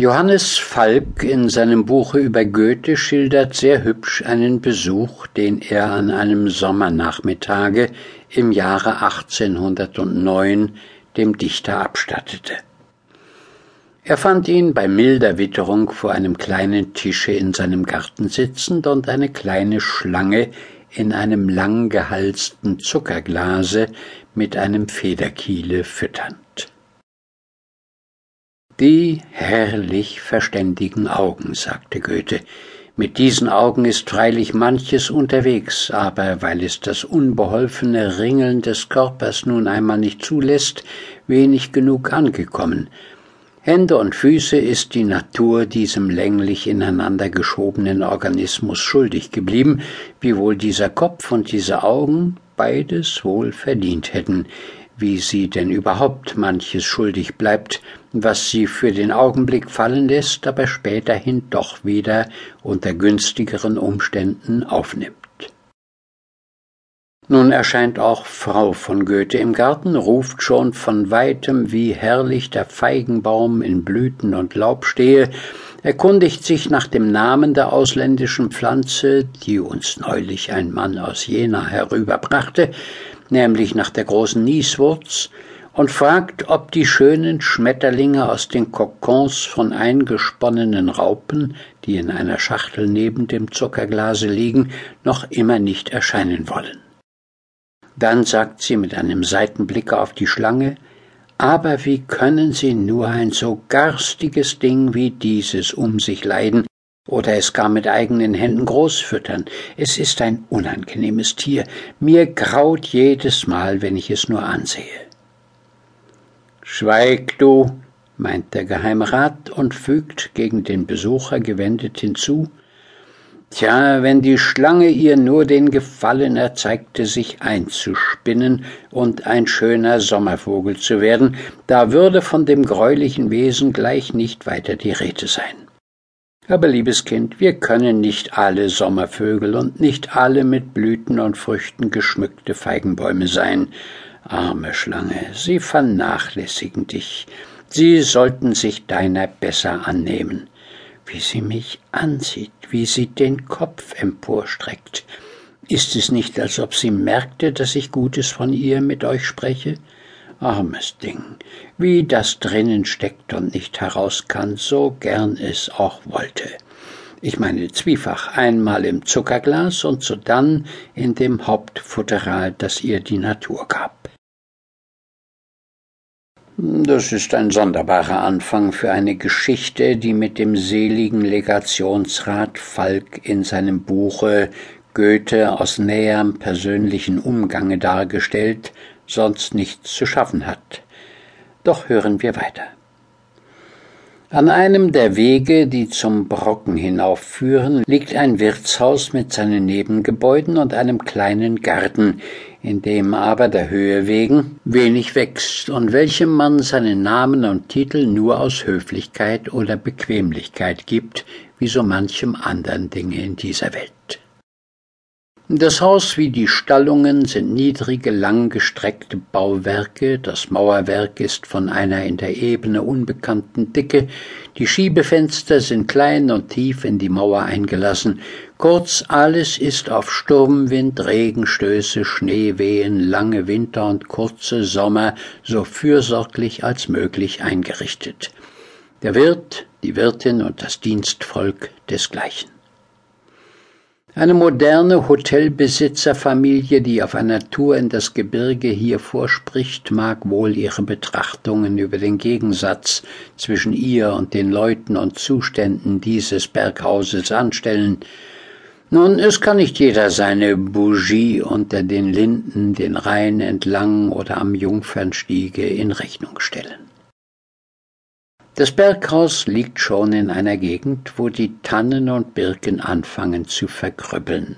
Johannes Falk in seinem Buche über Goethe schildert sehr hübsch einen Besuch, den er an einem Sommernachmittage im Jahre 1809 dem Dichter abstattete. Er fand ihn bei milder Witterung vor einem kleinen Tische in seinem Garten sitzend und eine kleine Schlange in einem langgehalsten Zuckerglase mit einem Federkiele fütternd. Die herrlich verständigen Augen, sagte Goethe. Mit diesen Augen ist freilich manches unterwegs, aber weil es das unbeholfene Ringeln des Körpers nun einmal nicht zulässt, wenig genug angekommen. Hände und Füße ist die Natur diesem länglich ineinander geschobenen Organismus schuldig geblieben, wiewohl dieser Kopf und diese Augen beides wohl verdient hätten, wie sie denn überhaupt manches schuldig bleibt, was sie für den Augenblick fallen lässt, aber späterhin doch wieder unter günstigeren Umständen aufnimmt. Nun erscheint auch Frau von Goethe im Garten, ruft schon von weitem, wie herrlich der Feigenbaum in Blüten und Laub stehe, erkundigt sich nach dem Namen der ausländischen Pflanze, die uns neulich ein Mann aus Jena herüberbrachte, nämlich nach der großen Nieswurz, und fragt, ob die schönen Schmetterlinge aus den Kokons von eingesponnenen Raupen, die in einer Schachtel neben dem Zuckerglase liegen, noch immer nicht erscheinen wollen. Dann sagt sie mit einem Seitenblick auf die Schlange, aber wie können Sie nur ein so garstiges Ding wie dieses um sich leiden, oder es gar mit eigenen Händen großfüttern. Es ist ein unangenehmes Tier. Mir graut jedes Mal, wenn ich es nur ansehe. Schweig du, meint der Geheimrat und fügt gegen den Besucher gewendet hinzu, Tja, wenn die Schlange ihr nur den Gefallen erzeigte, sich einzuspinnen und ein schöner Sommervogel zu werden, da würde von dem greulichen Wesen gleich nicht weiter die Rede sein. Aber liebes Kind, wir können nicht alle Sommervögel und nicht alle mit Blüten und Früchten geschmückte Feigenbäume sein. Arme Schlange, sie vernachlässigen dich. Sie sollten sich deiner besser annehmen. Wie sie mich ansieht, wie sie den Kopf emporstreckt. Ist es nicht, als ob sie merkte, dass ich Gutes von ihr mit euch spreche? Armes Ding, wie das drinnen steckt und nicht heraus kann, so gern es auch wollte. Ich meine zwiefach einmal im Zuckerglas und sodann in dem Hauptfutteral, das ihr die Natur gab. Das ist ein sonderbarer Anfang für eine Geschichte, die mit dem seligen Legationsrat Falk in seinem Buche Goethe aus näherem persönlichen Umgange dargestellt sonst nichts zu schaffen hat. Doch hören wir weiter. An einem der Wege, die zum Brocken hinaufführen, liegt ein Wirtshaus mit seinen Nebengebäuden und einem kleinen Garten, in dem aber der Höhe wegen wenig wächst und welchem man seinen Namen und Titel nur aus Höflichkeit oder Bequemlichkeit gibt, wie so manchem andern Dinge in dieser Welt. Das Haus wie die Stallungen sind niedrige, langgestreckte Bauwerke, das Mauerwerk ist von einer in der Ebene unbekannten Dicke, die Schiebefenster sind klein und tief in die Mauer eingelassen, kurz alles ist auf Sturmwind, Regenstöße, Schneewehen, lange Winter und kurze Sommer so fürsorglich als möglich eingerichtet. Der Wirt, die Wirtin und das Dienstvolk desgleichen. Eine moderne Hotelbesitzerfamilie, die auf einer Tour in das Gebirge hier vorspricht, mag wohl ihre Betrachtungen über den Gegensatz zwischen ihr und den Leuten und Zuständen dieses Berghauses anstellen. Nun, es kann nicht jeder seine Bougie unter den Linden den Rhein entlang oder am Jungfernstiege in Rechnung stellen. Das Berghaus liegt schon in einer Gegend, wo die Tannen und Birken anfangen zu verkrüppeln.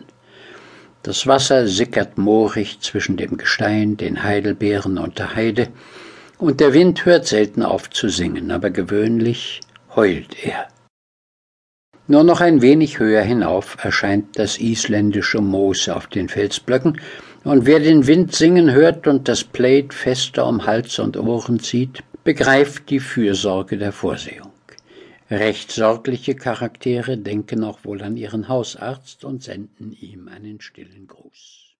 Das Wasser sickert moorig zwischen dem Gestein, den Heidelbeeren und der Heide, und der Wind hört selten auf zu singen, aber gewöhnlich heult er. Nur noch ein wenig höher hinauf erscheint das isländische Moos auf den Felsblöcken, und wer den Wind singen hört und das Plaid fester um Hals und Ohren zieht, begreift die Fürsorge der Vorsehung. Recht sorgliche Charaktere denken auch wohl an ihren Hausarzt und senden ihm einen stillen Gruß.